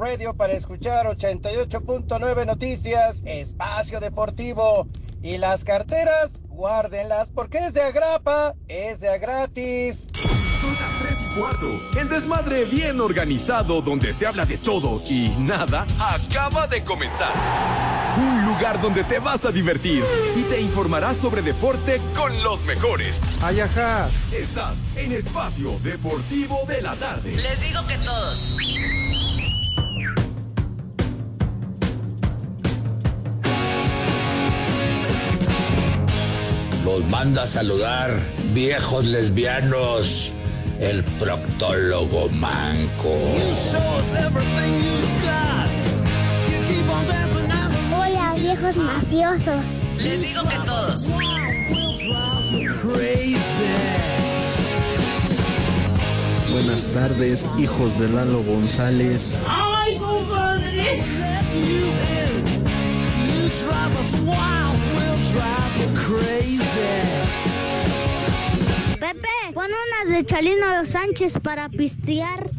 iHeartRadio para escuchar 88.9 Noticias, Espacio Deportivo. Y las carteras, guárdenlas porque es de agrapa, es de gratis. Son las 3 y cuarto. El desmadre bien organizado donde se habla de todo y nada acaba de comenzar. Un lugar donde te vas a divertir y te informarás sobre deporte con los mejores. Ay, ajá. Estás en Espacio Deportivo de la Tarde. Les digo que todos. Los manda a saludar, viejos lesbianos, el proctólogo manco. Hola, viejos mafiosos. Les digo que todos. Buenas tardes, hijos de Lalo González. ¡Ay, compadre! Pepe, pon unas de Chalino Sánchez para pistear.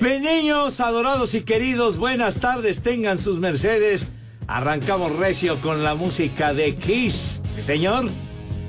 Mis niños adorados y queridos, buenas tardes, tengan sus mercedes. Arrancamos recio con la música de Kiss, señor.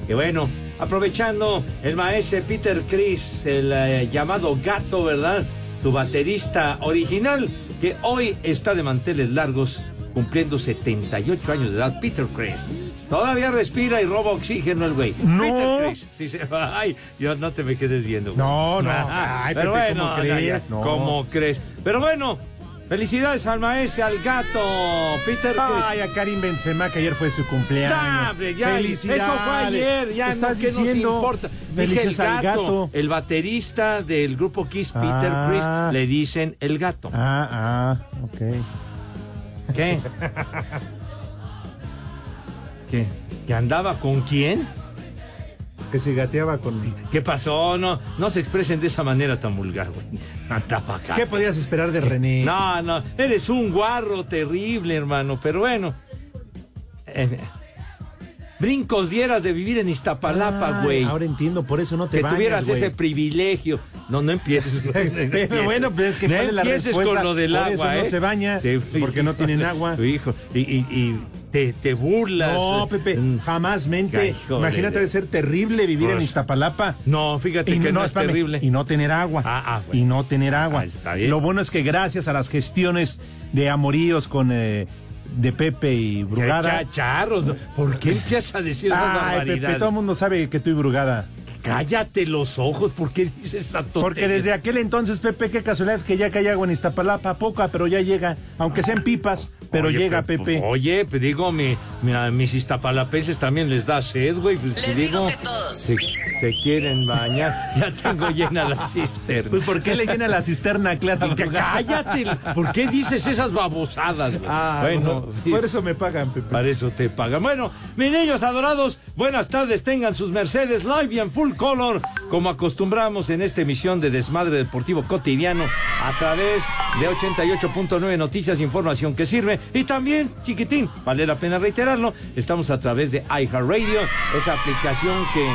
Y bueno, aprovechando el maestro Peter Chris, el eh, llamado gato, ¿verdad? Su baterista original, que hoy está de manteles largos, cumpliendo 78 años de edad. Peter Chris. Todavía respira y roba oxígeno el güey. No. Peter Chris. Dice, ay, yo no te me quedes viendo. güey. No, no. Ay, pero Pepe, bueno, ¿cómo crees? No. ¿cómo crees? Pero bueno, felicidades al maestro, al gato, Peter Chris. Ay, a Karim Benzema, que ayer fue su cumpleaños. Hombre, ya, Felicidades. eso fue ayer, ya Estás no, ¿qué nos diciendo? importa? Dije el gato, gato. el baterista del grupo Kiss, Peter Ah. Chris, le dicen el gato. Ah, ah, ok. ¿Qué? ¿Qué? ¿Que andaba con quién? Que se gateaba con. ¿Qué pasó? No, no se expresen de esa manera tan vulgar, güey. ¿Qué podías esperar de René? No, no, eres un guarro terrible, hermano, pero bueno. Eh, brincos dieras de vivir en Iztapalapa, güey. Ahora entiendo, por eso no te que bañas, tuvieras ese privilegio. No, no empieces. no Pero bueno, pues es que no ¿cuál es la empieces respuesta? con lo del Por agua, eso no ¿eh? se baña, porque no tienen agua. Hijo, y, y, y te, te burlas. No, Pepe, Mm. jamás mente. Imagínate, debe ser terrible vivir en Iztapalapa. No, fíjate Y que no, es espérame, terrible. Y no tener agua. Ah, ah, bueno. Y no tener agua. Ah, está bien. Lo bueno es que gracias a las gestiones de amoríos con eh, de Pepe y Brugada. chacharros. ¿no? ¿Por qué empiezas a decir Ay, Pepe, todo el mundo sabe que tú y Brugada. Cállate los ojos. ¿Por qué dices esa tontería? Porque desde aquel entonces, Pepe, qué casualidad que ya cae agua en Iztapalapa, poca, pero ya llega, aunque sean pipas, pero Oye, llega, pe- Pepe. Oye, pues digo, mi, mi- a mis iztapalapenses también les da sed, güey. Pues, Les te digo que todos. Se, se quieren bañar. Ya tengo llena la cisterna. Pues ¿por qué le llena la cisterna a Clara Ya Cállate. ¿Por qué dices esas babosadas, güey? Ah, bueno, bueno, por eso me pagan, Pepe. Para eso te pagan. Bueno, mis niños adorados, buenas tardes. Tengan sus Mercedes live y en full color, como acostumbramos en esta emisión de Desmadre Deportivo Cotidiano, a través de 88.9 Noticias, información que sirve. Y también, chiquitín, vale la pena reiterarlo, estamos a través de iHeartRadio, esa aplicación que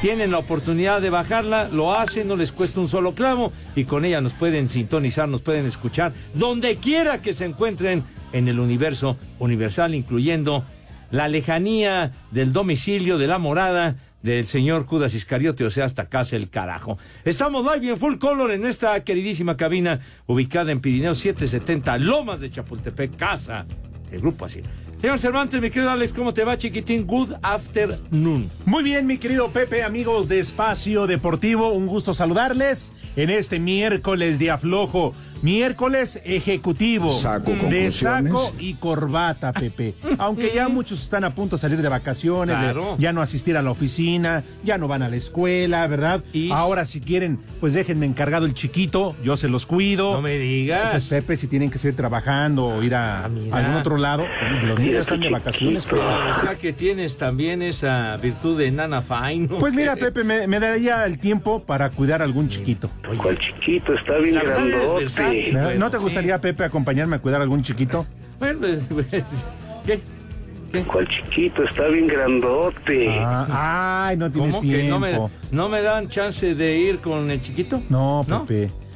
tienen la oportunidad de bajarla, lo hacen, no les cuesta un solo clavo y con ella nos pueden sintonizar, nos pueden escuchar donde quiera que se encuentren en el universo universal, incluyendo la lejanía del domicilio de la morada del señor Judas Iscariote, o sea, hasta casa el carajo. Estamos live en full color en esta queridísima cabina ubicada en Pirineo 770, Lomas de Chapultepec, casa del Grupo Así. Señor Cervantes, mi querido Alex, ¿cómo te va, chiquitín? Good afternoon. Muy bien, mi querido Pepe, amigos de Espacio Deportivo, un gusto saludarles en este miércoles de aflojo, miércoles ejecutivo Saco de saco y corbata, Pepe. Aunque ya muchos están a punto de salir de vacaciones, de Claro. ya no asistir a la oficina, ya no van a la escuela, ¿verdad? Y- Ahora si quieren, pues déjenme encargado el chiquito, yo se los cuido. No me digas. Pues Pepe, si tienen que seguir trabajando o ir a Ah, algún otro lado, los niños están de vacaciones. Pepe. O sea que tienes también esa virtud de nana fine. ¿no? Pues mira, Pepe, me, me daría el tiempo para cuidar a algún chiquito. ¿Cuál chiquito? Está bien grandote. ¿No- bueno, ¿No te sí. gustaría, Pepe, acompañarme a cuidar a algún chiquito? Bueno, pues, pues, ¿qué? ¿Cuál chiquito? Está bien grandote. Ah, ay, no tienes ¿Cómo que no me, tiempo. no me dan chance de ir con el chiquito? No, ¿No?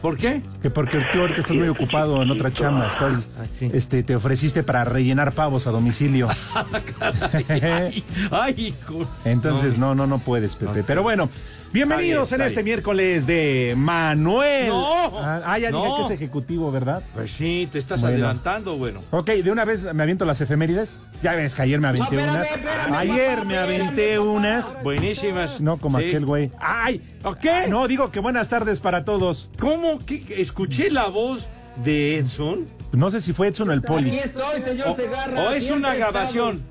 ¿Por qué? Que porque tú ahorita estás muy ocupado en otra chamba. Estás, Ah, sí. este, te ofreciste para rellenar pavos a domicilio. Ay, ay, hijo. Entonces, no, no, no puedes, Pepe. Pero bueno, bienvenidos bien, en este bien. miércoles de Manuel. No. Ah, ah, ya dije No. que es ejecutivo, ¿verdad? Pues sí, te estás Bueno. adelantando, bueno. Ok, de una vez me aviento las efemérides. Ya ves que ayer me aventé No, espérame, unas. espérame, ayer papá, me aventé papá. unas. Buenísimas. No como Sí. aquel güey. ¡Ay! ¿Qué? No, digo que buenas tardes para todos. ¿Cómo? que Escuché la voz de Edson. No sé si fue Edson o el Aquí Poli. estoy, señor O, Segarra. o es una grabación.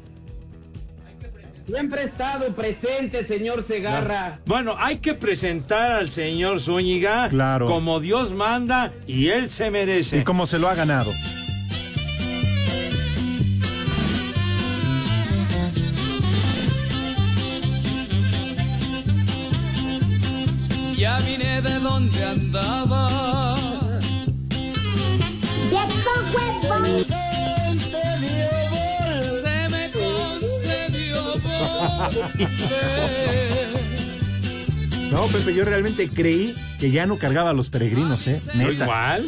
Siempre he estado presente, señor Segarra. Bueno, hay que presentar al señor Zúñiga Claro. como Dios manda y él se merece. Y como se lo ha ganado. Ya vine de donde andaba. No, Pepe, yo realmente creí que ya no cargaba a los peregrinos, ¿eh? ¿No Neta. igual?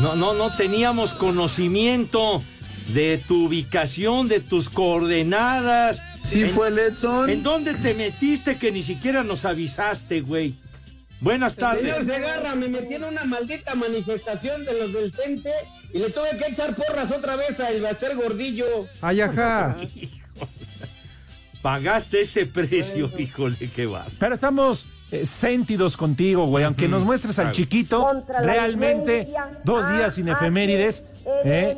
No, no, no teníamos conocimiento de tu ubicación, de tus coordenadas. Sí ¿En- fue el Edson. ¿En dónde te metiste que ni siquiera nos avisaste, güey? Buenas Señor tardes. Segarra, me metí en una maldita manifestación de los del CENTE y le tuve que echar porras otra vez a Elbaster Gordillo. Ay, ajá. Pagaste ese precio, híjole, qué va. Pero estamos eh, sentidos contigo, güey. Aunque nos muestres al chiquito, realmente dos días sin efemérides. ¿eh?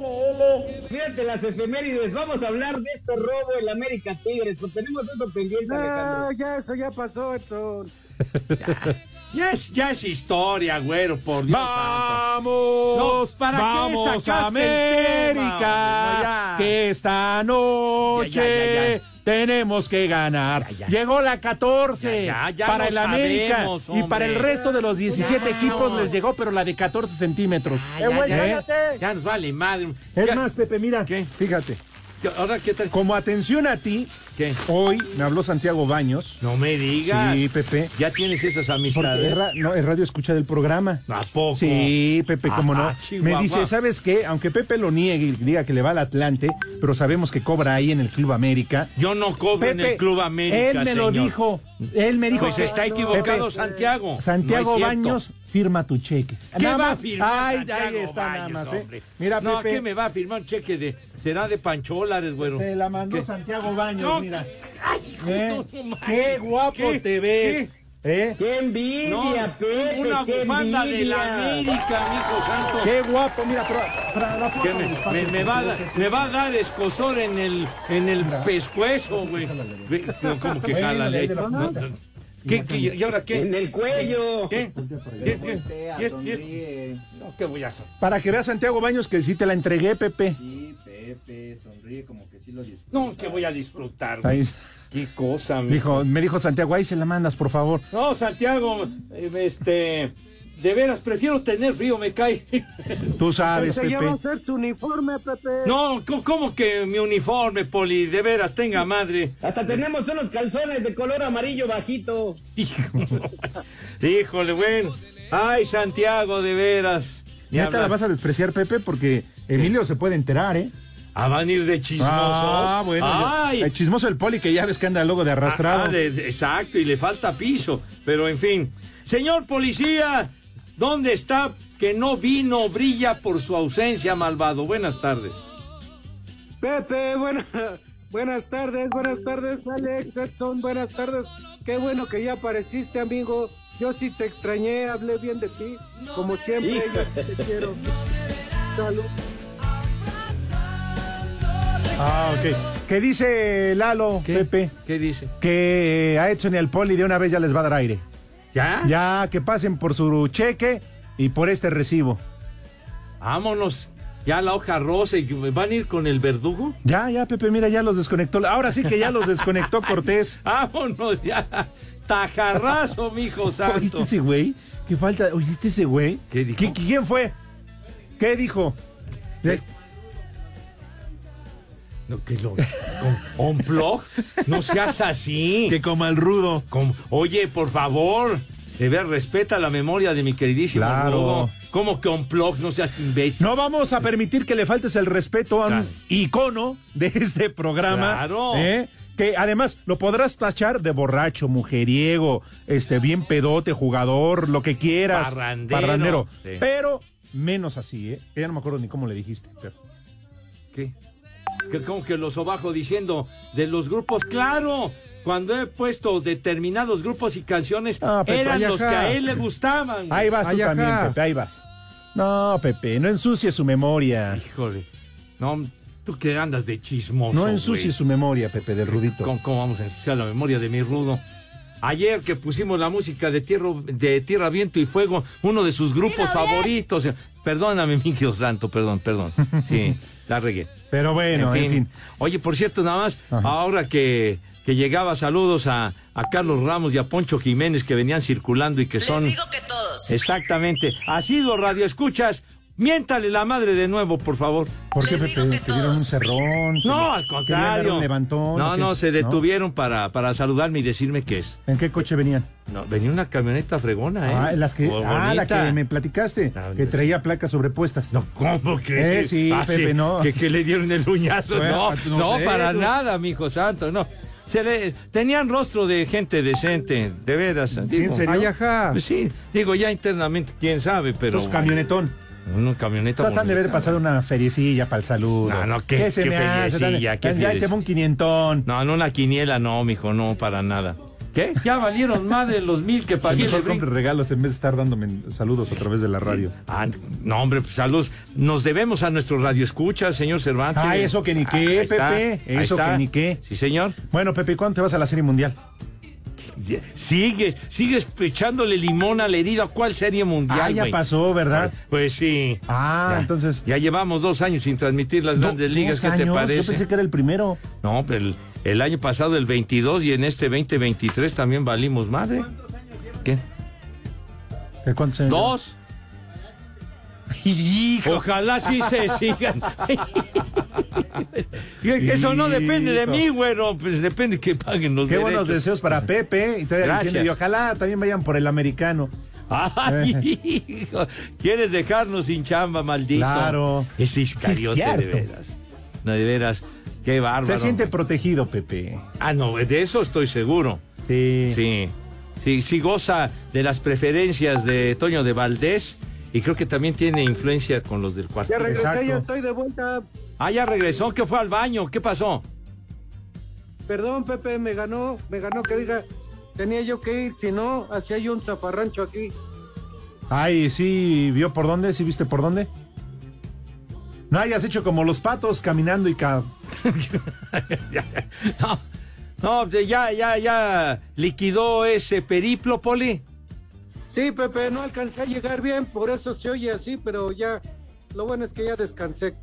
Fíjate las efemérides, vamos a hablar de este robo en la América Tigres, pues tenemos eso pendiente, Alejandro. ya, eso ya pasó, Edson. Ya es, ya es historia, güero, por Dios. santo. Vamos, No, ¿para qué vamos sacaste a el tema, América, hombre? No, ya. que esta noche Ya, ya, ya, ya. Tenemos que ganar. Ya, ya. Llegó la 14 Ya, ya, ya para el América sabemos, y para el resto de los 17 Ya. equipos les llegó, pero la de 14 centímetros. Ya, ya, ya, ¿Eh? ya nos vale madre. Es Ya- más, Pepe, mira, ¿Qué? fíjate, ¿qué- Ahora, ¿qué tal? como atención a ti, ¿Qué? hoy me habló Santiago Baños. No me digas. Sí, Pepe. Ya tienes esas amistades. es, ra- no, es radio escucha del programa. ¿A poco? Sí, Pepe, cómo no. Ah, Me dice, ¿sabes qué? Aunque Pepe lo niegue y diga que le va al Atlante, pero sabemos que cobra ahí en el Club América. Yo no cobro en el Club América, Él me lo dijo. Él me dijo. Pues que- está equivocado Pepe, Santiago. Santiago No. Baños firma tu cheque. ¿Qué Nada va a más. firmar Ay, Santiago ahí está nada Baños, más, ¿eh? hombre? Mira, no, Pepe. ¿qué me va a firmar un cheque de... Será de pancholares, güero? Te la mandó ¿Qué? Santiago Baños, No. mira. Ay, hijo, ¿Eh? Qué guapo ¿Qué? te ves. ¿Eh? ¡Qué envidia, No, Pepe! una qué bufanda de envidia! la América, mijo santo. Qué guapo, mira, pero, pero la foto ¿Qué me, espacio me- me va a, me va a dar escosor en el, en el pescuezo, güey. ¿Cómo que Bueno, jálale? ¿Qué, qué, y ahora qué? En el cuello. ¿Qué? ¿Qué? ¿Qué? ¿Qué es- qué es? No, ¿qué voy a hacer? Para que veas Santiago Baños que sí te la entregué, Pepe. Sí, Pepe, sonríe como que sí lo disfruta. No, que voy a disfrutar. güey. Ahí está. Qué cosa, mi. Dijo, me dijo Santiago, ahí se la mandas, por favor. No, Santiago, eh, este. De veras, prefiero tener frío, me cae. Tú sabes, ya va a Pepe. ser su uniforme, Pepe. No, ¿cómo- ¿cómo que mi uniforme, Poli? De veras, tenga madre. Hasta tenemos unos calzones de color amarillo bajito. Hijo. Híjole, bueno. Ay, Santiago, de veras. Ni Ya te la vas a despreciar, Pepe, porque Emilio se puede enterar, ¿eh? Ah, van a ir de chismosos. Ah, bueno. Ay. El chismoso del poli que ya ves que anda luego de arrastrado. Ah, de- de- exacto, y le falta piso. Pero en fin. Señor policía, ¿dónde está que no vino, brilla por su ausencia, malvado? Buenas tardes. Pepe, buena- buenas tardes, buenas tardes, Alex, Edson, buenas tardes. Qué bueno que ya apareciste, amigo. Yo sí te extrañé, hablé bien de ti. Como siempre, yo sí te quiero. Salud. Ah, ok. ¿Qué dice Lalo, Pepe? ¿Qué dice? Que a Edson y al Poli de una vez ya les va a dar aire. ¿Ya? Ya, que pasen por su cheque y por este recibo. Vámonos. Ya la hoja rosa y van a ir con el verdugo. Ya, ya, Pepe, mira, ya los desconectó. Ahora sí que ya los desconectó Cortés. Vámonos ya. Tajarrazo, mijo santo. ¿Oíste ese güey? ¿Qué falta? ¿Oíste ese güey? ¿Qué dijo? ¿Qui- ¿Quién fue? ¿Qué dijo? De- No, que lo. con- ¿Unplug? No seas así. Que como el rudo. Como- oye, por favor. De ver, respeta la memoria de mi queridísimo Claro. Rudo. ¿Cómo que unplug? No seas imbécil. No vamos a permitir que le faltes el respeto a un Claro. icono de este programa. Claro. ¿eh? Que además lo podrás tachar de borracho, mujeriego, este, bien pedote, jugador, lo que quieras. Parrandero. Sí. Pero menos así, ¿eh? Ya no me acuerdo ni cómo le dijiste. pero- ¿Qué? Que como que los obajo diciendo de los grupos, claro, cuando he puesto determinados grupos y canciones, Ah, Pepe, eran los ajá. que a él le gustaban. Ahí vas tú también, ajá. Pepe, ahí vas. No, Pepe, no ensucies su memoria. Híjole. No, tú que andas de chismoso. No güey. ensucies su memoria, Pepe, del Rudito. ¿Cómo, cómo vamos a ensuciar la memoria de mi rudo? Ayer que pusimos la música de Tierra, de Tierra, Viento y Fuego, uno de sus grupos favoritos. Perdóname, mi querido santo, perdón, perdón. Sí, la regué. Pero bueno, en fin. Oye, por cierto, nada más, ahora que, que llegaba saludos a, a Carlos Ramos y a Poncho Jiménez que venían circulando y que son... Les digo que todos. Exactamente. Así lo radio escuchas. Miéntale la madre de nuevo, por favor. ¿Por qué, Pepe? ¿Te dieron un cerrón? No, al ¿Querían dar contrario. levantón? No, ¿O qué? no, se detuvieron para, para saludarme y decirme que es. ¿En qué coche venían? No, venía una camioneta fregona, ¿eh? Ah, las que, ah, la que me platicaste, Ah, que sí. traía placas sobrepuestas. No, ¿cómo crees? Eh, sí, Pepe, no. Que, que le dieron el uñazo. Bueno, no, no no, sé, para tú. nada, mijo santo, no. Se le, tenían rostro de gente decente, de veras. digo. en serio? Ay, ajá. Pues sí, digo, ya internamente, quién sabe, pero. Los camionetón. Una camioneta. Tratan de haber pasado una feriecilla para el saludo. No, no, qué- se qué me hace? feriecilla, qué Ya feriecilla. un quinientón. No, no, una quiniela, no, mijo, no, para nada. ¿Qué? Ya valieron más de los mil que pagué. mejor compre regalos en vez de estar dándome saludos a través de la radio. Ah, no, hombre, pues salud. Nos debemos a nuestro radio escucha, señor Cervantes. Ah, eso que ni qué, Ahí está, Pepe, ahí eso está. que ni qué. Sí, señor. Bueno, Pepe, ¿cuándo te vas a la Serie Mundial? Sigues, sigues echándole limón a la herida. ¿Cuál serie mundial? Ah, ya pasó, ¿verdad? Pues sí. Ah, Ya. entonces... Ya llevamos dos años sin transmitir las grandes ligas. ¿Qué te años, parece? Yo pensé que era el primero. No, pero el, el año pasado, el 22, y en este 2023 también valimos madre. ¿Qué? ¿De ¿Cuántos años? ¿Dos? Ojalá sí se sigan. Eso no depende de mí, güero. Pues depende que paguen los Qué buenos deseos para Pepe. Y, todavía Gracias. diciendo, y ojalá también vayan por el americano. Ay, hijo, ¿Quieres dejarnos sin chamba, maldito? Claro. Ese iscariote, Sí, de veras. No, de veras. Qué bárbaro. Se siente protegido, Pepe. Ah, no, de eso estoy seguro. Sí. Sí. Sí, sí goza de las preferencias de Toño de Valdés y creo que también tiene influencia con los del cuarto. Ya regresé, Exacto. ya estoy de vuelta. Ah, ya regresó, que fue al baño. ¿Qué pasó? Perdón, Pepe, me ganó, me ganó que diga, tenía yo que ir, si no, hacía yo un zafarrancho aquí. Ay, sí, ¿vio por dónde? ¿Sí viste por dónde? No hayas hecho como los patos caminando y ca... no, no, ya, ya, ya liquidó ese periplo, Poli. Sí, Pepe, no alcancé a llegar bien, por eso se oye así, pero ya, lo bueno es que ya descansé.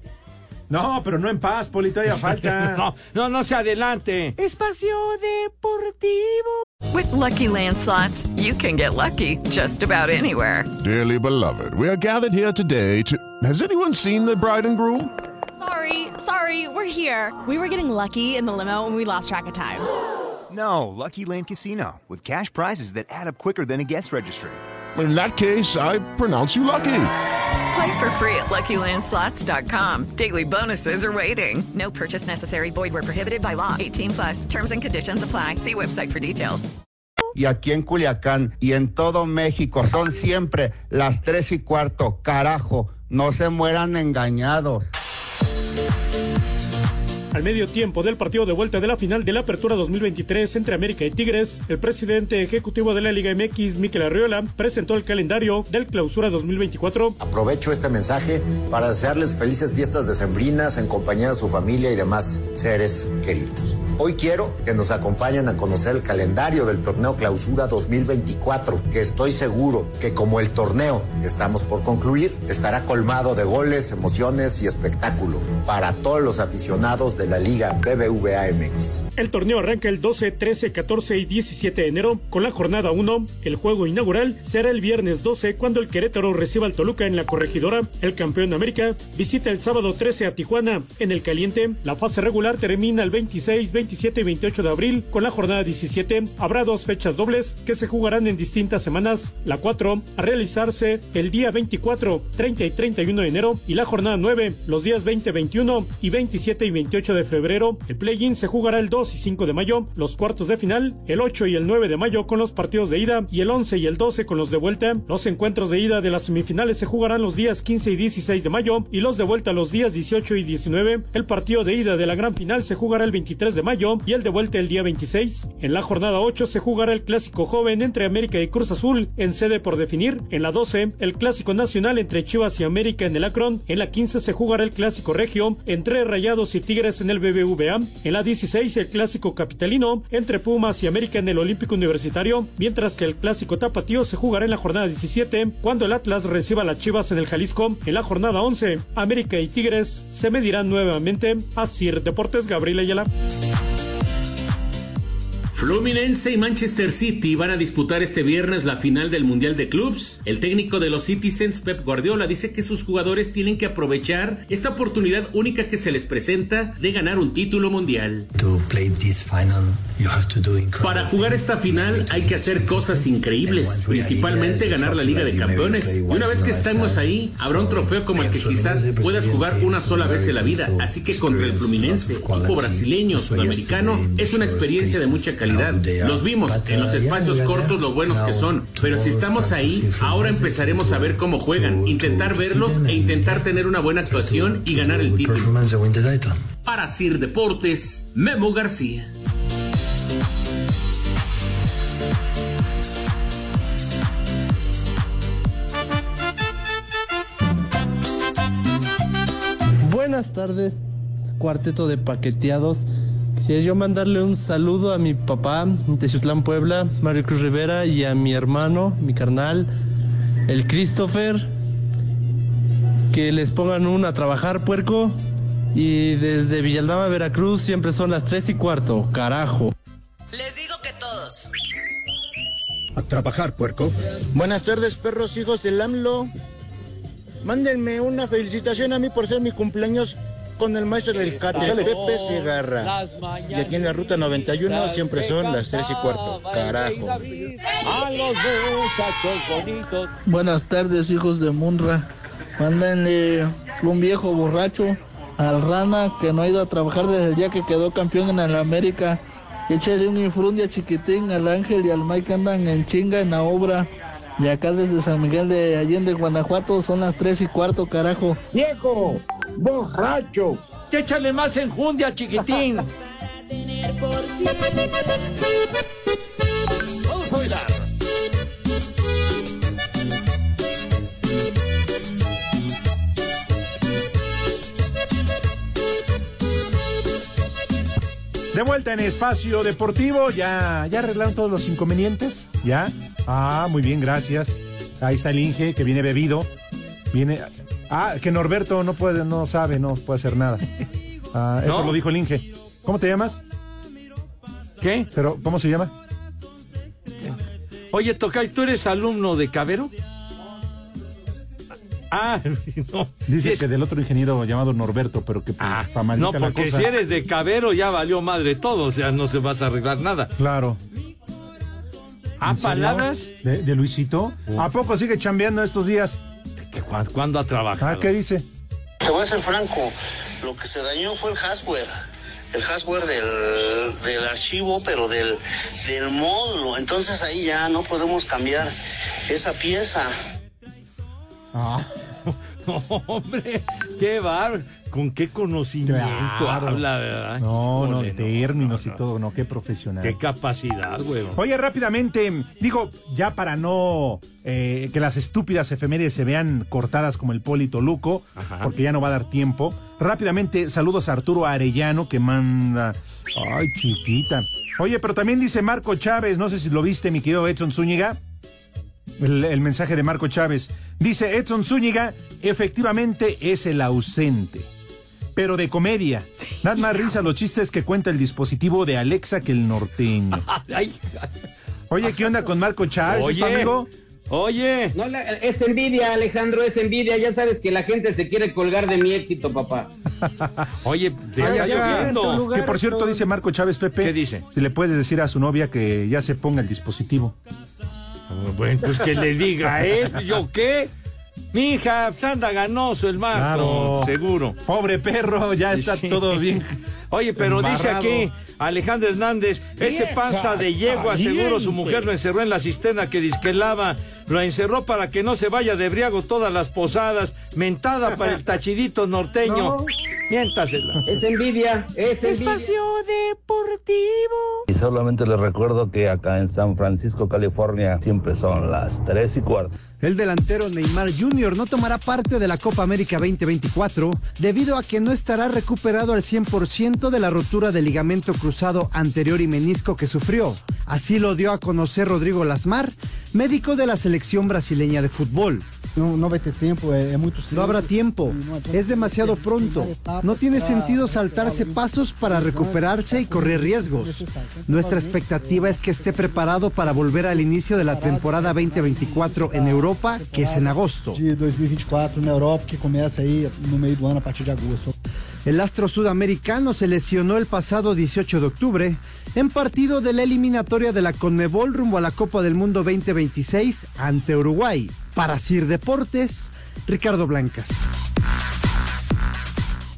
No, pero no en paz, Poli, todavía falta. no, no, no se adelante. Espacio Deportivo. With Lucky Land slots, you can get lucky just about anywhere. Dearly beloved, we are gathered here today to. Has anyone seen the bride and groom? Sorry, sorry, we're here. We were getting lucky in the limo and we lost track of time. No, Lucky Land Casino, with cash prizes that add up quicker than a guest registry. In that case, I pronounce you lucky. Play for free at LuckyLandSlots.com. Daily bonuses are waiting. No purchase necessary. Void where prohibited by law. 18 plus. Terms and conditions apply. See website for details. y aquí en Culiacán y en todo México son siempre las tres y cuarto. Carajo, no se mueran engañados. Al medio tiempo del partido de vuelta de la final de la Apertura 2023 entre América y Tigres, el presidente ejecutivo de la Liga MX, Miquel Arriola, presentó el calendario del Clausura 2024. Aprovecho este mensaje para desearles felices fiestas decembrinas en compañía de su familia y demás seres queridos. Hoy quiero que nos acompañen a conocer el calendario del torneo Clausura 2024, que estoy seguro que como el torneo que estamos por concluir, estará colmado de goles, emociones y espectáculo para todos los aficionados de la Liga BBVA MX. El torneo arranca el 12, 13, 14 y 17 de enero con la jornada 1. El juego inaugural será el viernes 12 cuando el Querétaro reciba al Toluca en la corregidora. El campeón de América visita el sábado 13 a Tijuana. En el caliente, la fase regular termina el 26, 27 y 28 de abril con la jornada 17. Habrá dos fechas dobles que se jugarán en distintas semanas. La 4 a realizarse el día 24, 30 y 31 de enero y la jornada 9 los días 20, 21 y 27 y 28 de febrero. El play-in se jugará el 2 y 5 de mayo, los cuartos de final el 8 y el 9 de mayo con los partidos de ida y el 11 y el 12 con los de vuelta. Los encuentros de ida de las semifinales se jugarán los días 15 y 16 de mayo y los de vuelta los días 18 y 19. El partido de ida de la gran final se jugará el 23 de mayo y el de vuelta el día 26. En la jornada 8 se jugará el clásico joven entre América y Cruz Azul en sede por definir. En la 12 el clásico nacional entre Chivas y América en el Akron. En la 15 se jugará el clásico regio entre Rayados y Tigres en el BBVA. En la 16 el clásico capitalino entre Pumas y América en el Olímpico Universitario, mientras que el clásico tapatío se jugará en la jornada 17 cuando el Atlas reciba a las Chivas en el Jalisco. En la jornada 11 América y Tigres se medirán nuevamente a Sir Deportes Gabriel Ayala. Fluminense y Manchester City van a disputar este viernes la final del Mundial de Clubs. El técnico de los Citizens, Pep Guardiola, dice que sus jugadores tienen que aprovechar esta oportunidad única que se les presenta de ganar un título mundial. Para jugar esta final hay que hacer cosas increíbles, principalmente ganar la Liga de Campeones. Y una vez que estamos ahí, habrá un trofeo como el que quizás puedas jugar una sola vez en la vida. Así que contra el Fluminense, equipo brasileño, sudamericano, es una experiencia de mucha calidad. Los vimos en los espacios cortos lo buenos que son, pero si estamos ahí, ahora empezaremos a ver cómo juegan, intentar verlos e intentar tener una buena actuación y ganar el título. Para Sir Deportes, Memo García. Buenas tardes, cuarteto de paqueteados. Quisiera yo mandarle un saludo a mi papá en Teciutlán, Puebla, Mario Cruz Rivera, y a mi hermano, mi carnal, el Christopher. Que les pongan un a trabajar, puerco. Y desde Villaldama, Veracruz, siempre son las 3 y cuarto. Carajo. Les digo que todos. A trabajar, puerco. Buenas tardes, perros hijos del AMLO. Mándenme una felicitación a mí por ser mi cumpleaños con el maestro del cate, Pepe Segarra. Y aquí en la ruta 91 siempre son las 3 y cuarto. Carajo. A los muchachos bonitos. Buenas tardes, hijos de Munra. Mándenle un viejo borracho al Rana que no ha ido a trabajar desde el día que quedó campeón en el América. Échale un infrundia chiquitín al Ángel y al Mike que andan en chinga en la obra. Y acá desde San Miguel de Allende, Guanajuato, son las 3 y cuarto, carajo. ¡Viejo! ¡Borracho! Échale más enjundia, chiquitín. Vamos a bailar. De vuelta en Espacio Deportivo, ya, ya arreglaron todos los inconvenientes, ¿ya? Ah, muy bien, gracias. Ahí está el Inge, que viene bebido. Viene. Ah, que Norberto no puede, no sabe, no puede hacer nada. Ah, eso ¿No? lo dijo el Inge. ¿Cómo te llamas? ¿Qué? Pero, ¿cómo se llama? Oye, Tocay, ¿tú eres alumno de Cabero? Ah, no. Dice Sí es- que del otro ingeniero llamado Norberto, pero que ah, pa' maldita No, la porque cosa. si eres de Cabero ya valió madre todo, o sea, no se vas a arreglar nada. Claro. ¿Ah, palabras? ¿De, de Luisito? ¿A poco sigue chambeando estos días? ¿Cuándo, ¿Cuándo ha trabajado? Ah, ¿qué dice? Te voy a ser franco, lo que se dañó fue el hardware. El hardware del, del archivo, pero del, del módulo. Entonces ahí ya no podemos cambiar esa pieza. Ah. No, hombre, qué bar. con qué conocimiento Claro. habla, ¿verdad? No, no, términos no, y todo, no, qué profesional. Qué capacidad, güey. Oye, rápidamente, digo, ya para no eh, que las estúpidas efemérides se vean cortadas como el Polito Luco, porque ya no va a dar tiempo. Rápidamente, saludos a Arturo Arellano que manda. Ay, chiquita. Oye, pero también dice Marco Chávez, no sé si lo viste, mi querido Edson Zúñiga. El, el mensaje de Marco Chávez. Dice Edson Zúñiga, efectivamente es el ausente. Pero de comedia. Dan más risa los chistes que cuenta el dispositivo de Alexa que el norteño. Oye, ¿qué onda con Marco Chávez, Oye. ¿Es tu amigo? Oye. No, la- es envidia, Alejandro, es envidia. Ya sabes que la gente se quiere colgar de mi éxito, papá. Oye, te Ay, está lloviendo. Que por cierto dice Marco Chávez Pepe. ¿Qué dice? Si le puedes decir a su novia que ya se ponga el dispositivo. Bueno, pues que le diga a él. ¿Yo qué? Mi hija, pues anda ganoso el Marco, Claro. seguro. Pobre perro, ya está Sí. todo bien. Oye, pero dice aquí Alejandro Hernández, ese panza de yegua, seguro su mujer lo encerró en la cisterna que disquelaba, lo encerró para que no se vaya de briago todas las posadas, mentada para el tachidito norteño. No. Miéntasela. Es envidia, es envidia. Y solamente les recuerdo que acá en San Francisco, California, siempre son las 3 y cuarto. El delantero Neymar Jr. no tomará parte de la Copa América 2024 debido a que no estará recuperado al 100% de la rotura del ligamento cruzado anterior y menisco que sufrió. Así lo dio a conocer Rodrigo Lasmar, médico de la selección brasileña de fútbol. No, no habrá tiempo, es demasiado pronto. No tiene sentido saltarse pasos para recuperarse y correr riesgos. Nuestra expectativa es que esté preparado para volver al inicio de la temporada 2024 en Europa, que es en agosto. De 2024 na Europa, que começa aí no meio do ano, a partir de agosto. El astro sudamericano se lesionó el pasado 18 de octubre en partido de la eliminatoria de la Conmebol rumbo a la Copa del Mundo 2026 ante Uruguay. Para Sir Deportes, Ricardo Blancas.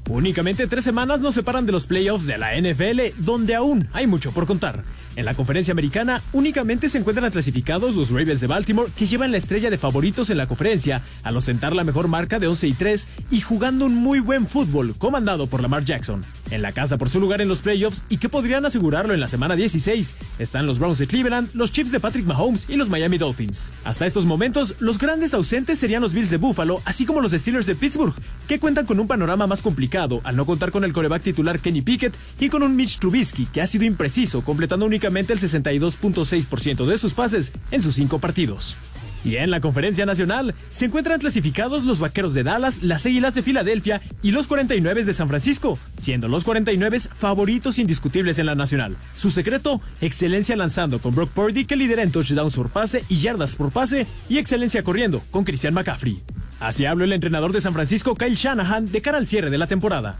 Únicamente tres semanas nos separan de los playoffs de la NFL, donde aún hay mucho por contar. En la conferencia americana únicamente se encuentran clasificados los Ravens de Baltimore, que llevan la estrella de favoritos en la conferencia, al ostentar la mejor marca de 11 y 3 y jugando un muy buen fútbol, comandado por Lamar Jackson. En la casa por su lugar en los playoffs y que podrían asegurarlo en la semana 16, están los Browns de Cleveland, los Chiefs de Patrick Mahomes y los Miami Dolphins. Hasta estos momentos, los grandes ausentes serían los Bills de Buffalo, así como los Steelers de Pittsburgh, que cuentan con un panorama más complicado al no contar con el coreback titular Kenny Pickett y con un Mitch Trubisky que ha sido impreciso, completando únicamente el 62.6% de sus pases en sus cinco partidos. Y en la conferencia nacional se encuentran clasificados los Vaqueros de Dallas, las Águilas de Filadelfia y los 49 de San Francisco, siendo los 49 favoritos indiscutibles en la nacional. Su secreto, excelencia lanzando con Brock Purdy que lidera en touchdowns por pase y yardas por pase y excelencia corriendo con Christian McCaffrey. Así habló el entrenador de San Francisco, Kyle Shanahan, de cara al cierre de la temporada.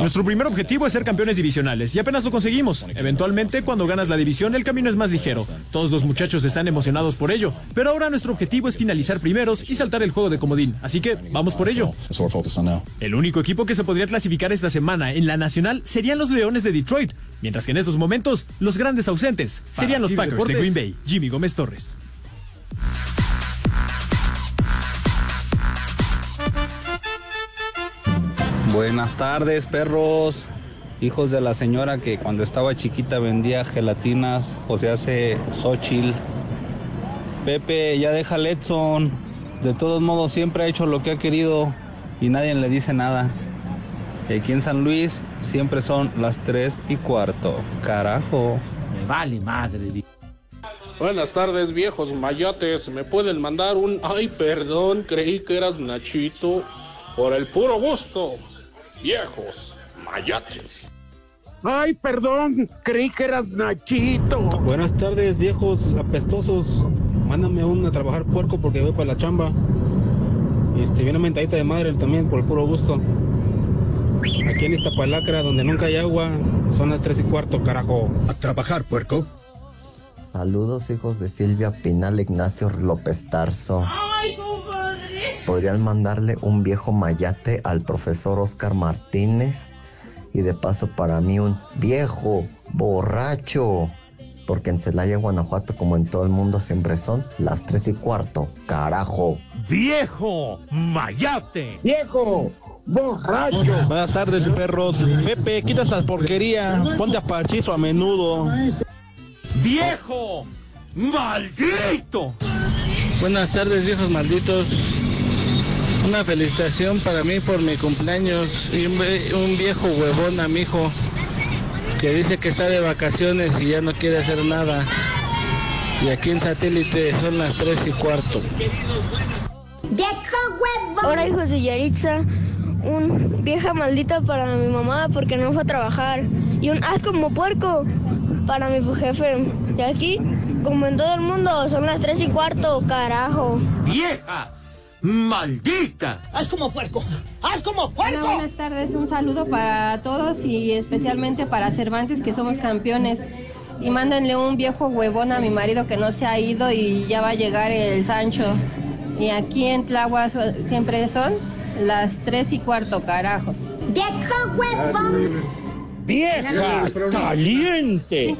Nuestro primer objetivo es ser campeones divisionales y apenas lo conseguimos. Eventualmente, cuando ganas la división, el camino es más ligero. Todos los muchachos están emocionados por ello, pero ahora nuestro objetivo es finalizar primeros y saltar el juego de comodín. Así que vamos por ello. El único equipo que se podría clasificar esta semana en la nacional serían los Leones de Detroit, mientras que en estos momentos los grandes ausentes serían los Packers de. Green Bay. Jimmy Gómez Torres. Buenas tardes, perros. Hijos de la señora que cuando estaba chiquita vendía gelatinas, o se hace Xochitl. Pepe, ya deja al Edson. De todos modos, siempre ha hecho lo que ha querido y nadie le dice nada. Y aquí en San Luis siempre son las 3 y cuarto. Carajo. Me vale madre. di- Buenas tardes, viejos mayates. ¿Me pueden mandar un ay, perdón, creí que eras Nachito? Por el puro gusto. Viejos mayates. Ay, perdón, creí que eras Nachito. Buenas tardes, viejos apestosos. Mándame uno a trabajar puerco porque voy para la chamba. Este, viene una mentadita de madre también por el puro gusto. Aquí en esta palacra donde nunca hay agua, son las 3 y cuarto, carajo. A trabajar, puerco. Saludos hijos de Silvia Pinal Ignacio López Tarso. Podrían mandarle un viejo mayate al profesor Oscar Martínez y de paso para mí un viejo borracho. Porque en Celaya, Guanajuato, como en todo el mundo, siempre son las tres y cuarto. Carajo. ¡Viejo! ¡Mayate! Viejo, borracho. Buenas tardes, perros. Pepe, quita esa porquería. Ponte a parchizo a menudo. ¡Viejo! ¡Maldito! Buenas tardes, viejos malditos. Una felicitación para mí por mi cumpleaños y un, viejo huevón a mi hijo que dice que está de vacaciones y ya no quiere hacer nada. Y aquí en satélite son las 3 y cuarto. Hola hijos de Yaritza, un vieja maldita para mi mamá porque no fue a trabajar y un as como puerco para mi jefe. Y aquí, como en todo el mundo, son las tres y cuarto, carajo. ¡Vieja! ¡Maldita! ¡Haz como puerco! ¡Haz como puerco! Hola, buenas tardes, un saludo para todos y especialmente para Cervantes que somos campeones. Y mándenle un viejo huevón a mi marido que no se ha ido y ya va a llegar el Sancho. Y aquí en Tláhuac so- siempre son las tres y cuarto, carajos. ¡Viejo huevón! ¡Vieja caliente!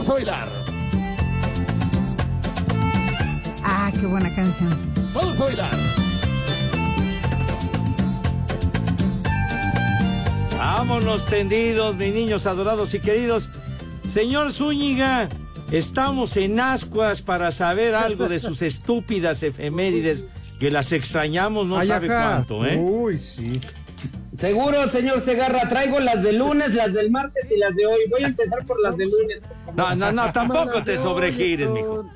Vamos a bailar. Ah, qué buena canción. Vamos a bailar. Vámonos tendidos, mis niños adorados y queridos. Señor Zúñiga, estamos en ascuas para saber algo de sus estúpidas efemérides, que las extrañamos no Ay, sabe ajá. cuánto, ¿eh? Uy, sí. Seguro, señor Segarra, traigo las de lunes, las del martes y las de hoy. Voy a empezar por las de lunes. No, no, no, tampoco te sobregires, mijo.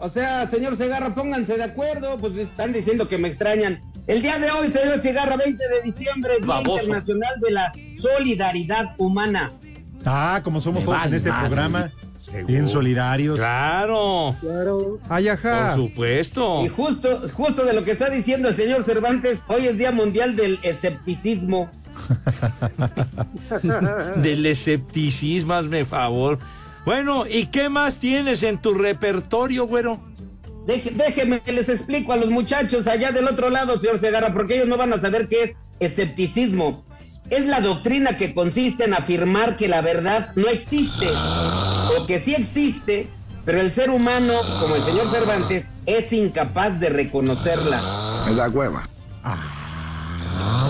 O sea, señor Segarra, pónganse de acuerdo, pues están diciendo que me extrañan. El día de hoy, señor Segarra, 20 de diciembre, Día Baboso. Internacional de la Solidaridad Humana. Ah, como somos Me todos vale en este madre. programa. Bien solidarios. Claro. Claro. Ay, ajá. Por supuesto. Y justo, justo de lo que está diciendo el señor Cervantes, hoy es Día Mundial del Escepticismo. Del escepticismo, hazme favor. Bueno, ¿y qué más tienes en tu repertorio, güero? Deje- déjeme que les explico a los muchachos allá del otro lado, señor Segarra, porque ellos no van a saber qué es escepticismo. Es la doctrina que consiste en afirmar que la verdad no existe, o que sí existe, pero el ser humano, como el señor Cervantes, es incapaz de reconocerla. Es la cueva.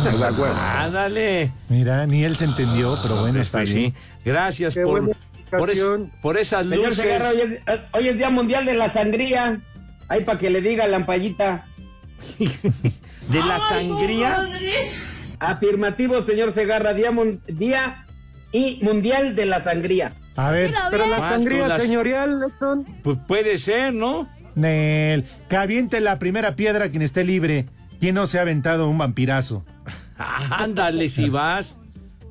Es la cueva. Ándale. Mira, ni él se entendió, pero bueno, está Pues bien. sí. Gracias Qué por, por, es- por esas Señor luces. Segarra, hoy es, hoy es Día Mundial de la Sangría. Ahí para que le diga lampallita. ¿De la sangría? Afirmativo, señor Segarra, día, y mundial de la sangría. A ver. Pero la las- señorial, Edson. Pues puede ser, ¿no? Nel, que aviente la primera piedra quien esté libre. ¿Quién no se ha aventado un vampirazo? Ándale, si vas.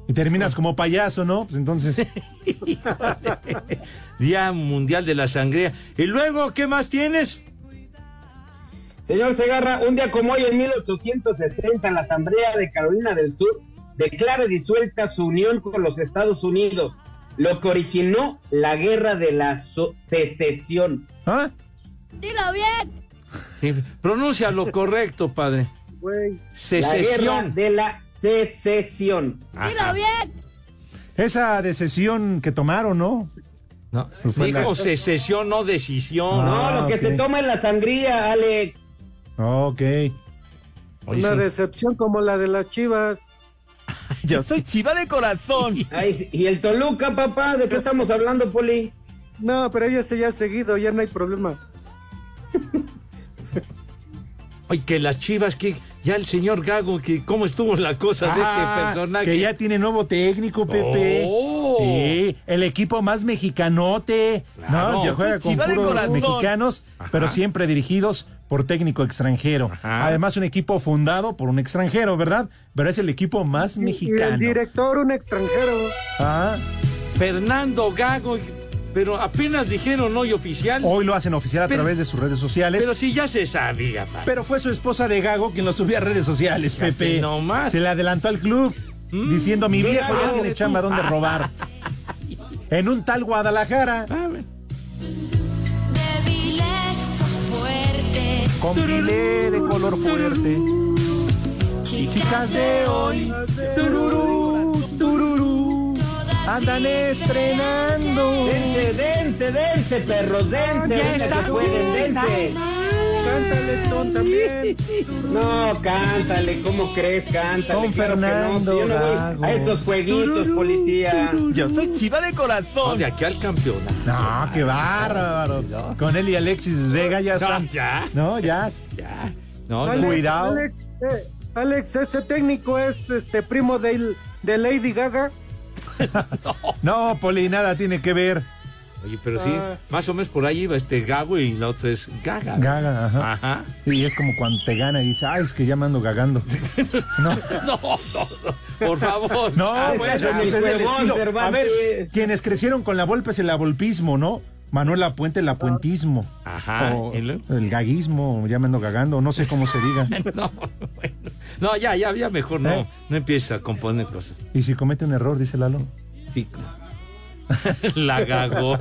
Y terminas como payaso, ¿no? Pues entonces. Día Mundial de la Sangría. ¿Y luego qué más tienes? Señor Segarra, un día como hoy, en 1870, la Asamblea de Carolina del Sur declara disuelta su unión con los Estados Unidos, lo que originó la guerra de la so- secesión. ¿Ah? Dilo bien. Sí, Pronuncia lo correcto, padre. La guerra Secesión. de la secesión. Dilo bien. Esa decisión que tomaron, ¿no? No, Pues dijo la- secesión, no decisión. Ah, no, lo que ok. se toma es la sangría, Alex. Ok. Una decepción como la de las chivas. Yo soy chiva de corazón. Ay, y el Toluca, papá, ¿de qué estamos hablando, Poli? No, pero ella se ya ha seguido, ya no hay problema. Ay, que las chivas, que ya el señor Gago, que cómo estuvo la cosa de Ah, este personaje. Que ya tiene nuevo técnico, Pepe. Oh. Sí, el equipo más mexicanote. Claro. No, ya juega con chiva de puros mexicanos, pero siempre dirigidos por técnico extranjero. Además, un equipo fundado por un extranjero, ¿verdad? Pero es el equipo más Y mexicano. el director, un extranjero. Ah, Fernando Gago, pero apenas dijeron hoy oficial. hoy lo hacen oficial a Pero- través de sus redes sociales. Pero sí ya se sabía, padre. Pero fue su esposa de Gago quien lo subió a redes sociales, Fíjate Pepe. nomás. Se le adelantó al club diciendo mi viejo ya tiene chamba donde robar. En un tal Guadalajara. Con filé de color fuerte. Chicas de hoy. Tururú, tururú. Andan estrenando. Dense, dense, dense, perros, dense. Ya está que pueden, dense. Cántale, Ton, también. No, cántale, ¿cómo crees? Cántale. Con claro que no, Fernando yo no voy Gago. a estos jueguitos, policía. Yo soy chiva de corazón. de aquí al campeonato. No, qué bárbaro. Con él y Alexis Vega ya están. No, ya. No, ya. Ya. No, Alex, no. Cuidado. Alex, eh, Alex, ese técnico es este primo de, de Lady Gaga. No, Poli, nada tiene que ver. Oye, pero sí, Ah. más o menos por ahí va este Gago y la otra es Gaga. Gaga, ajá. Ajá. Sí, es como cuando te gana y dice, ay, es que ya me ando gagando. No, No, no, no, por favor. no, Ah, pues, bueno, es el estilo. A ver, quienes crecieron con la Volpe es el avolpismo, ¿no? Manuel Lapuente, el apuentismo. Ajá. O el gaguismo, ya me ando gagando, no sé cómo se diga. No, bueno. no, ya, ya, ya mejor no, ¿Eh? no empieces a componer cosas. Y si comete un error, dice Lalo. Sí. La Gago.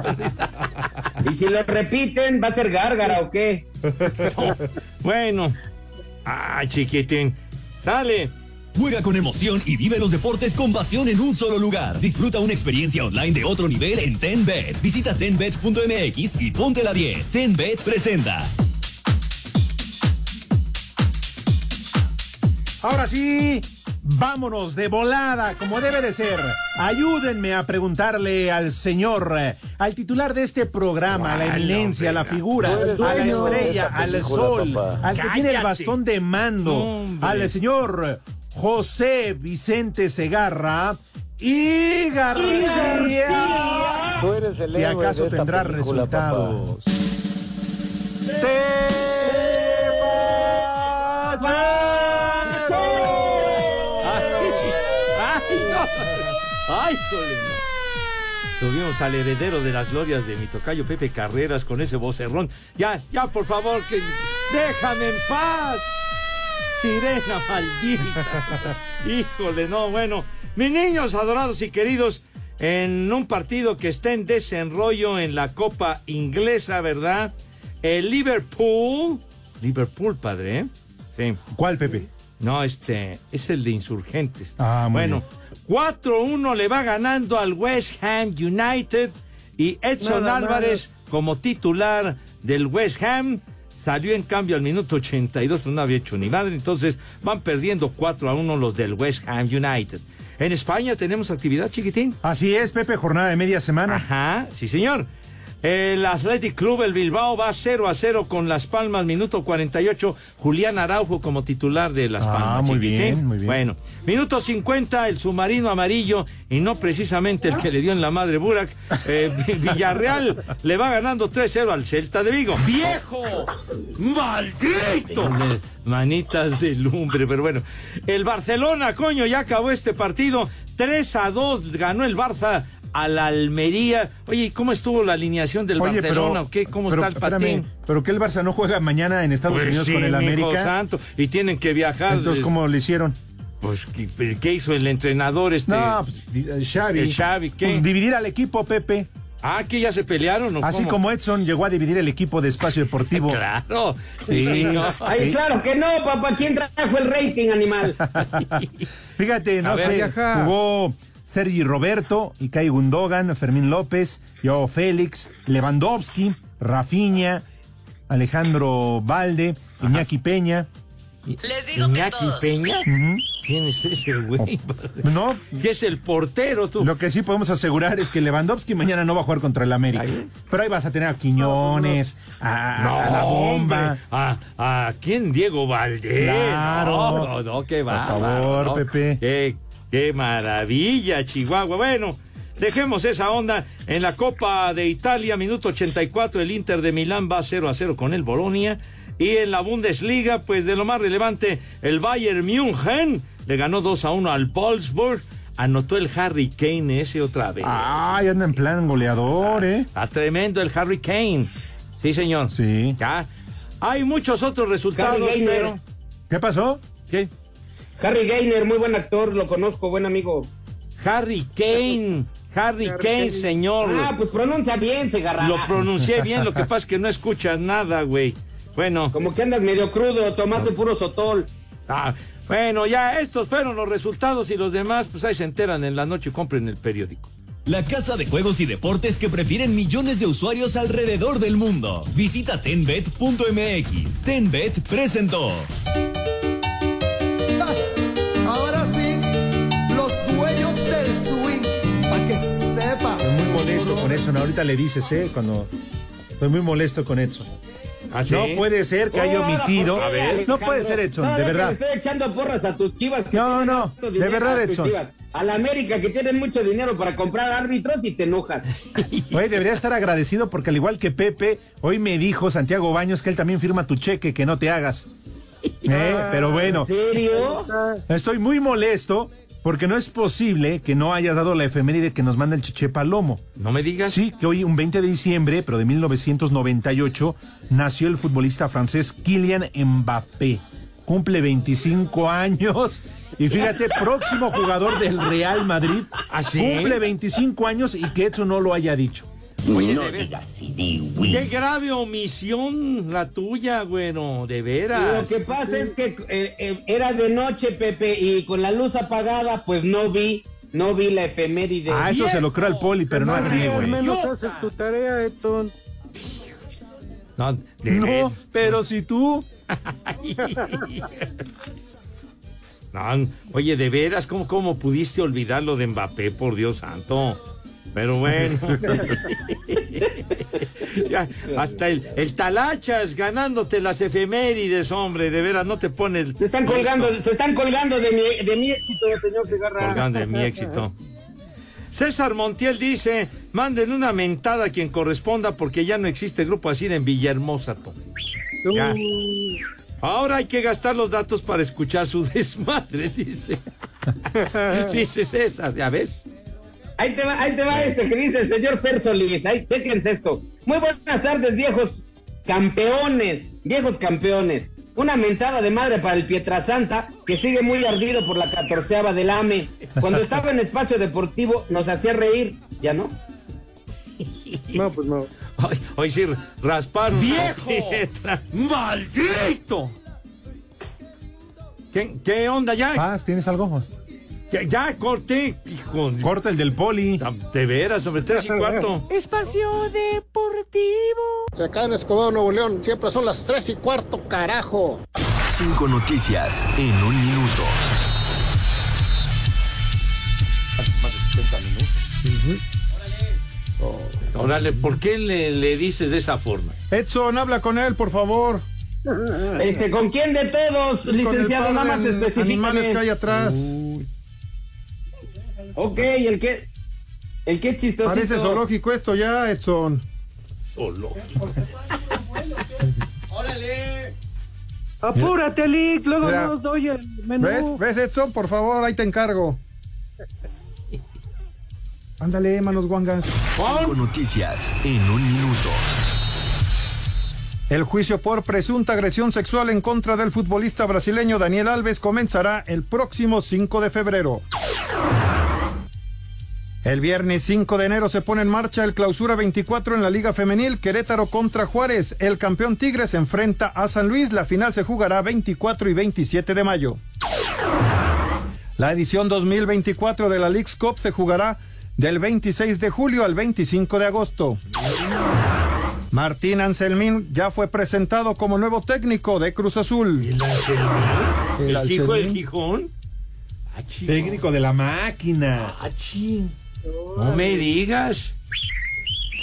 Y si lo repiten, ¿va a ser gárgara o qué? Bueno. Ah, chiquitín. Sale. Juega con emoción y vive los deportes con pasión en un solo lugar. Disfruta una experiencia online de otro nivel en TenBet. Visita tenbet.mx y ponte la 10. TenBet presenta. Ahora sí, vámonos de volada, como debe de ser. Ayúdenme a preguntarle al señor, eh, al titular de este programa, a la eminencia, a la figura, a la estrella, al sol, al que tiene el bastón de mando, al señor José Vicente Segarra y García. ¿Y acaso tendrá resultados? ¡Ay, ¡Ay! Tuvimos al heredero de las glorias de mi tocayo Pepe Carreras con ese vocerrón. Ya, ya, por favor, que déjame en paz. Sirena maldita. Híjole, no, bueno. Mis niños adorados y queridos, en un partido que está en desenrollo en la Copa Inglesa, ¿verdad? El Liverpool. Liverpool, padre, ¿eh? Sí. ¿Cuál, Pepe? No, este, es el de Insurgentes. Ah, muy bueno, 4-1 le va ganando al West Ham United y Edson Álvarez como titular del West Ham. Salió en cambio al minuto 82, pues no había hecho ni madre, entonces van perdiendo 4 a 1 los del West Ham United. En España tenemos actividad, chiquitín. Así es, Pepe, jornada de media semana. Ajá, sí señor. El Athletic Club, el Bilbao, va 0 a 0 con Las Palmas, minuto 48. Julián Araujo como titular de Las Ah, Palmas. muy chiquitín. bien, muy bien. Bueno, minuto 50, el submarino amarillo, y no precisamente el que le dio en la madre Burak. eh, Villarreal le va ganando 3-0 al Celta de Vigo. ¡Viejo! ¡Maldito! Manitas de lumbre, pero bueno. El Barcelona, coño, ya acabó este partido. 3 a 2 ganó el Barça al Almería. Oye, ¿y ¿cómo estuvo la alineación del Oye, Barcelona? ¿O qué? ¿Cómo pero, está el espérame, patín? pero que el Barça no juega mañana en Estados Pues Unidos sí, con el América. santo. Y tienen que viajar. Entonces, ¿cómo le hicieron? Pues, ¿qué, qué hizo el entrenador este? No, pues eh, Xavi. El Xavi, ¿qué? Pues, dividir al equipo, Pepe. Ah, que ya se pelearon, ¿o Así cómo? como Edson llegó a dividir el equipo de espacio deportivo. Claro. Sí. Ay, claro que no, papá. ¿Quién trajo el rating, animal? Fíjate, no A sé, jugó Sergi Roberto, Ikai Gundogan, Fermín López, Joao Félix, Lewandowski, Rafinha, Alejandro Valde, Iñaki Peña. Les digo Iñaki Peña. ¿Quién es ese güey? No, ¿Qué es el portero tú? lo que sí podemos asegurar es que Lewandowski mañana no va a jugar contra el América. Pero ahí vas a tener a Quiñones, a, a la bomba. ¿A, a quién? Diego Valdés. Claro. No, no, no, qué Por bárbaro, favor, ¿no? Pepe. Qué, qué maravilla, Chihuahua. Bueno, dejemos esa onda. En la Copa de Italia, minuto 84, el Inter de Milán va 0 a 0 con el Bolonia. Y en la Bundesliga, pues de lo más relevante, el Bayern München le ganó 2 a 1 al Wolfsburg. Anotó el Harry Kane ese otra vez. Ay, anda en plan goleador, ¿eh? Está tremendo el Harry Kane. Sí, señor. Sí. Ya. Hay muchos otros resultados, pero. ¿Qué pasó? ¿Qué? Harry Gainer, muy buen actor, lo conozco, buen amigo. Harry Kane. Harry Kane, señor. Ah, pues pronuncia bien, se agarra. Lo pronuncié bien, lo que pasa es que no escuchas nada, güey. Bueno. Como que andas medio crudo, tomate puro sotol. Ah, bueno, ya estos fueron los resultados y los demás, pues ahí se enteran en la noche y compren el periódico. la casa de juegos y deportes que prefieren millones de usuarios alrededor del mundo. Visita tenbet.mx. Tenbet presentó. Muy molesto con Edson. Ahorita le dices, ¿eh? Cuando. Estoy muy molesto con Edson. ¿Ah, sí? No puede ser que haya omitido. ¿por qué, No puede ser Edson, No, de verdad. estoy echando porras a tus chivas. que No, no, de verdad, Edson. A la América que tienen mucho dinero para comprar árbitros y te enojas. Oye, debería estar agradecido porque al igual que Pepe, hoy me dijo Santiago Baños que él también firma tu cheque, que no te hagas. ¿Eh? Pero bueno. ¿En serio? Estoy muy molesto porque no es posible que no hayas dado la efeméride que nos manda el Chiche Palomo. No me digas. Sí, que hoy, un 20 de diciembre, pero de 1998, nació el futbolista francés Kylian Mbappé. Cumple 25 años. Y fíjate, próximo jugador del Real Madrid. ¿Ah, sí? Cumple 25 años y que eso no lo haya dicho. Oye, de veras. Qué grave omisión la tuya, bueno, de veras. Lo que pasa es que eh, eh, era de noche, Pepe, y con la luz apagada, pues no vi, no vi la efeméride. Ah, eso se lo creo al poli, pero no a ti, Al güey. menos haces tu tarea, Edson. No, No, pero si tú. No, oye, de veras, ¿cómo, ¿cómo pudiste olvidar lo de Mbappé, por Dios santo? Pero bueno. Ya, hasta el, el talachas ganándote las efemérides, hombre, de veras, no te pones. Se están colgando, se están colgando de mi, de mi éxito, señor Segarra. Colgando de mi éxito. César Montiel dice, manden una mentada a quien corresponda porque ya no existe grupo así en Villahermosa. Ya. Ahora hay que gastar los datos para escuchar su desmadre, dice. dice César, ¿ya ves? Ahí te va, ahí te va este que dice el señor Fer Solís. Ahí, chéquense esto. Muy buenas tardes, viejos campeones, viejos campeones. Una mentada de madre para el Pietrasanta, que sigue muy ardido por la catorceava del AME. Cuando estaba en espacio deportivo nos hacía reír, ¿ya no? No, pues no. Hoy, hoy sí rasparon. ¡Viejo! ¡Maldito! ¿Qué, qué onda ya? Paz, ¿tienes algo? Ya, ya corté, hijo. Corta el del poli. De veras, sobre tres y cuarto. Espacio Deportivo. Acá en Escobedo, Nuevo León, siempre son las tres y cuarto, carajo. Cinco noticias en un minuto. Órale, ¿por qué le, le dices de esa forma? Edson, habla con él, por favor. Este, ¿con quién de todos, licenciado? Nada más específicamente. que hay atrás. Ok, el que, el que es chistosito. Parece zoológico esto ya, Edson. Zoológico. Apúrate, Lick, luego Mira. nos doy el menú. ¿Ves? ¿Ves, Edson? Por favor, ahí te encargo. Ándale, manos guangas. Cinco noticias en un minuto. El juicio por presunta agresión sexual en contra del futbolista brasileño Daniel Alves comenzará el próximo 5 de febrero. El viernes 5 de enero se pone en marcha el clausura 24 en la Liga Femenil Querétaro contra Juárez. El campeón Tigres se enfrenta a San Luis. La final se jugará 24 y 27 de mayo. La edición 2024 de la League's Cup se jugará del 26 de julio al 25 de agosto. Martín Anselmín ya fue presentado como nuevo técnico de Cruz Azul. ¿El, El hijo del. Gijón? Técnico de la máquina. Ah, ching. No me digas.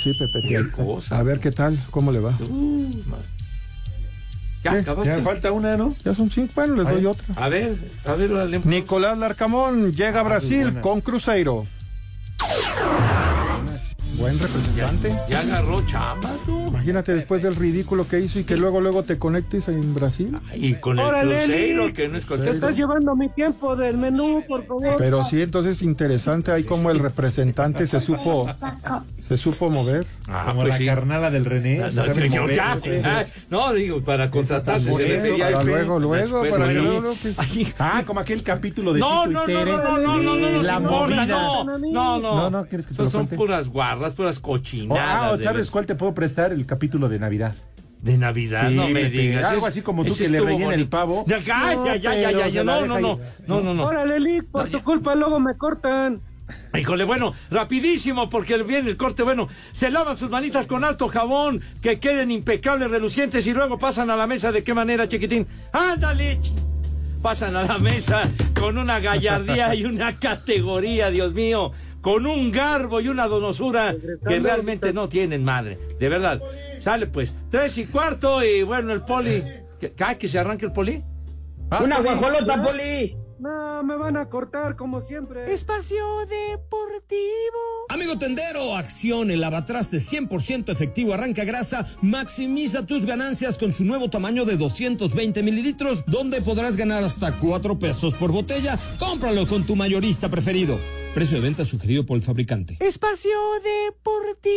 Sí, Pepe. Qué cosa. A ver qué tal, cómo le va. Uh, ¿Ya ¿Qué? acabaste? Ya falta una, ¿no? Ya son cinco. Bueno, les doy otra. A ver, a ver. Nicolás Larcamón llega a Brasil buena. con Cruzeiro. Buen representante. Ya agarró chamba, tú. Imagínate después del ridículo que hizo y que luego luego te conectes en Brasil. Y con el Órale, crucero, Lick, que no es Te cualquier estás llevando mi tiempo del menú, por favor. Pero sí, entonces interesante ahí como el representante se supo se supo mover. Ah, como pues la sí. carnala del René. No, se no, sabe señor, mover. ya, ah, no, digo, para contratarse Por se le eso, pedía para el- luego, luego, Después, para bueno. luego, luego que- Ah, como aquel capítulo de No, Tito y no, no, Tere. no, no, no, no, no, nos La importa, movida. no, no, no. No, no, ¿quieres que te Son- lo Son cuente? puras guardas, puras cochinadas. Ah, ¿sabes cuál te puedo prestar? El capítulo de Navidad. De Navidad, Sí, no me digas. algo así como tú que le rellena el pavo. Ya, ya, ya, ya, ya, pero ya, se la no, no, no, no, no, no. Órale, Lick, por tu culpa luego me cortan. Híjole, bueno, rapidísimo, porque viene el corte. Bueno, se lavan sus manitas con alto jabón, que queden impecables, relucientes, y luego pasan a la mesa. ¿De qué manera, chiquitín? ¡Ándale! Pasan a la mesa con una gallardía y una categoría, Dios mío, con un garbo y una donosura que realmente no tienen madre. De verdad. Sale pues, tres y cuarto, y bueno, el poli. ¿Qué, que se arranque el poli? Una guajolota, Poli. No, me van a cortar como siempre. Espacio Deportivo. Amigo tendero, acción, el lavatraste 100% efectivo arranca grasa, maximiza tus ganancias con su nuevo tamaño de 220 mililitros, donde podrás ganar hasta 4 pesos por botella. Cómpralo con tu mayorista preferido. Precio de venta sugerido por el fabricante. Espacio Deportivo.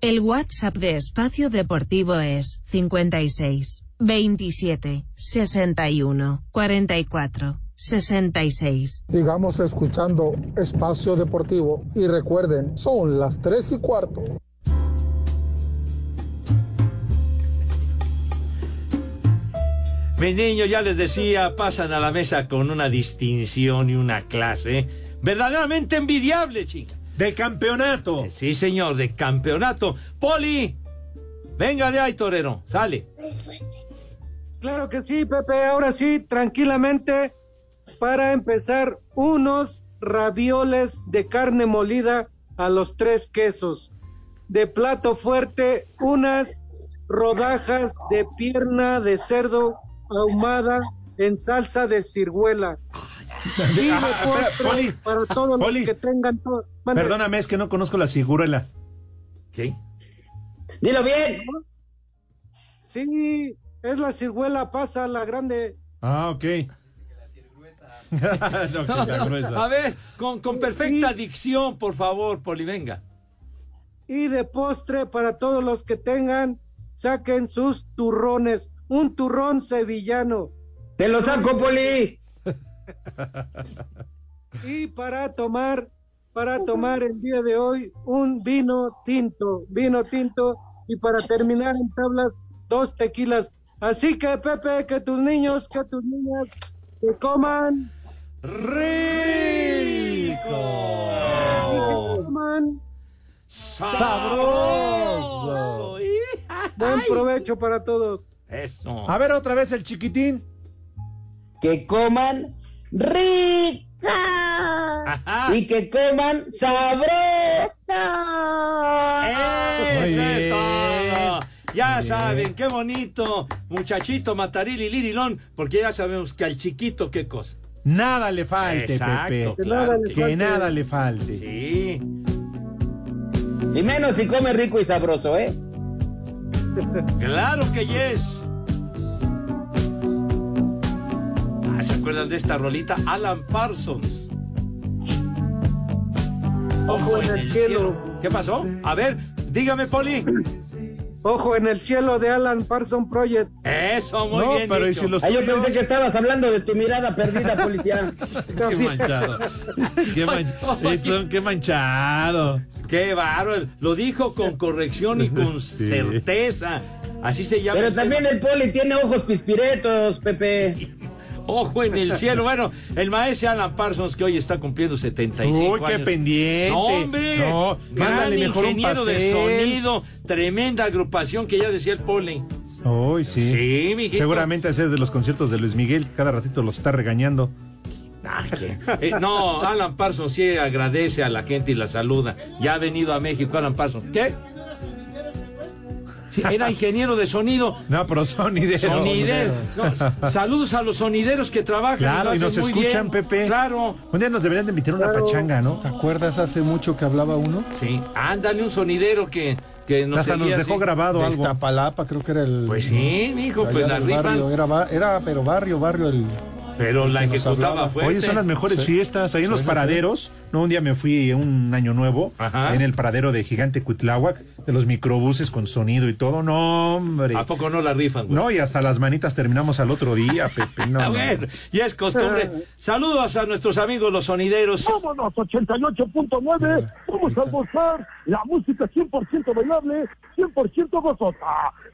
El WhatsApp de Espacio Deportivo es 56 27 61 44 66. Sigamos escuchando Espacio Deportivo y recuerden, son las 3 y cuarto. Mis niños, ya les decía, pasan a la mesa con una distinción y una clase verdaderamente envidiable, chica. De campeonato. Sí, señor, de campeonato. Poli, venga de ahí, torero, sale. Claro que sí, Pepe. Ahora sí, tranquilamente, para empezar, unos ravioles de carne molida a los tres quesos. De plato fuerte, unas rodajas de pierna de cerdo ahumada en salsa de ciruela. Y de Ah, espera, Poli, para todos Poli. los que tengan todo. Mande. Perdóname, es que no conozco la ciruela. ¿Qué? Dilo bien. Sí, es la ciruela, pasa la grande. Ah, ok. no, que la gruesa. A ver, con, con perfecta dicción, por favor, Poli, venga. Y de postre, para todos los que tengan, saquen sus turrones. Un turrón sevillano. Te lo saco, Poli. Y para tomar, para tomar el día de hoy, un vino tinto, vino tinto. Y para terminar en tablas, dos tequilas. Así que, Pepe, que tus niños, que tus niñas, que coman. ¡Rico! Que coman. ¡Sabroso! Buen provecho para todos. Eso. A ver otra vez el chiquitín. Que coman rica. Y que coman sabrosa. Eso es todo. Ya saben, qué bonito, muchachito Mataril y Lirilón, porque ya sabemos que al chiquito qué cosa. Nada le falte, Exacto, Pepe. claro le que falte. nada le falte. Sí. Y menos si come rico y sabroso, ¿eh? Claro que yes. ¿Se acuerdan de esta rolita? Alan Parsons. Ojo en el cielo. ¿Qué pasó? A ver, dígame, Poli. Ojo en el cielo de Alan Parson Project. Eso, muy No, bien pero ¿y dicho. si los Ah, yo pensé que estabas hablando de tu mirada perdida, policía. Qué manchado. Qué, man- Edson, qué manchado. Qué bárbaro. Lo dijo con corrección y con certeza. Así se llama. Pero el también tema. el poli tiene ojos pispiretos, Pepe. Ojo en el cielo. Bueno, el maestro Alan Parsons, que hoy está cumpliendo 75 Uy, qué años. pendiente. No, hombre. No, gran mándale mejor un ingeniero de pastel. sonido. Tremenda agrupación que ya decía el Poli. Uy, sí. Sí. Seguramente hacer de los conciertos de Luis Miguel, cada ratito los está regañando. Ah, ¿qué? Eh, no, Alan Parsons sí agradece a la gente y la saluda. Ya ha venido a México Alan Parsons. ¿Qué? Era ingeniero de sonido. No, pero sonidero. Sonidero. No, saludos a los sonideros que trabajan. Claro, y nos muy escuchan, bien. Pepe. Claro. Un día nos deberían de invitar una pachanga, ¿no? ¿Te acuerdas hace mucho que hablaba uno? Sí, ándale un sonidero que, que nos Hasta nos dejó así. grabado De algo. Iztapalapa, creo que era el. Pues sí, mijo, pues la rifan. barrio, Era, era, pero barrio, barrio el. Pero la que ejecutaba fuerte. Oye, son las mejores Sí. fiestas ahí en los paraderos. No, un día me fui un año nuevo Ajá. en el paradero de Gigante Cuitláhuac, de los microbuses con sonido y todo. No, hombre. ¿A poco no la rifan, güey? No, y hasta las manitas terminamos al otro día, Pepe. No, A ver, ya es costumbre. Saludos a nuestros amigos los sonideros. Vámonos, 88.9. Vamos a gozar la música 100% bailable, 100% gozosa.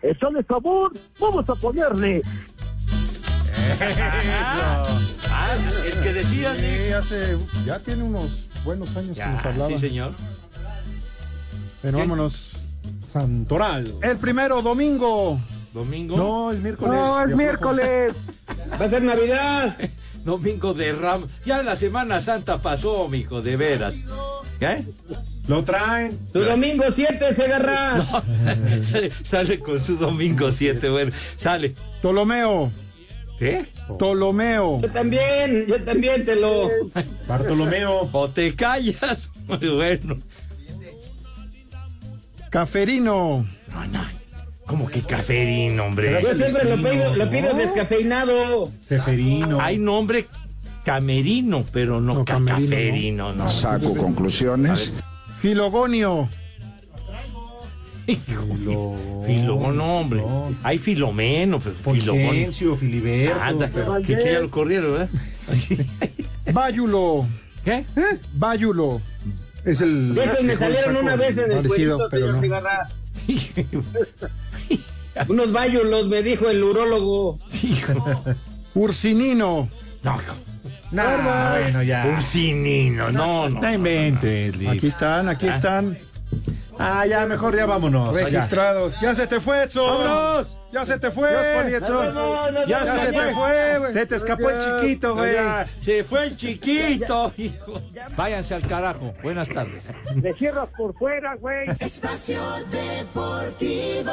Échale sabor, vamos a ponerle. El que decías, Sí, hace. Ya tiene unos buenos años que Ya, nos hablaba. sí, señor. Pero ¿Qué? vámonos. Santoral. El primero, domingo. Domingo. No, el miércoles. No, es de miércoles. Va a ser Navidad. Domingo de Ram. Ya la Semana Santa pasó, mijo, de veras. ¿Qué? Lo traen. Tu domingo 7 se agarra. sale con su domingo 7, bueno, sale. Ptolomeo. ¿Qué? Ptolomeo. Yo también, yo también te lo. Bartolomeo. O te callas. Muy bueno. Caferino. Como que caferino, hombre. Yo siempre lo pido, lo pido descafeinado. Ceferino. Hay nombre camerino, pero no, ca- camerino, caferino, no. Saco conclusiones. Filogonio. Filomeno, no, hombre. Hay Filomeno, Filomeno. Fulgencio, Filiberto. Anda, que, que ya lo corrieron, ¿verdad? Báyulo. ¿Qué? Báyulo. Es el. De esos me salieron una vez en el parecido, pero no. Unos bayulos, me dijo el urólogo. Ursinino. No, Nah, bueno, ya. Ursinino, no, no. No inventes, Liz. Aquí están, aquí están. Ah, ya, mejor ya vámonos. Registrados. Ya se te fue, Edson. ¡Vámonos! Ya se te fue. Dios. Ya, se, te fue, güey. Se te escapó el chiquito, güey. Ya, Se fue el chiquito, hijo. Váyanse al carajo. Buenas tardes. Le cierras por fuera, güey. Espacio Deportivo.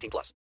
18 plus.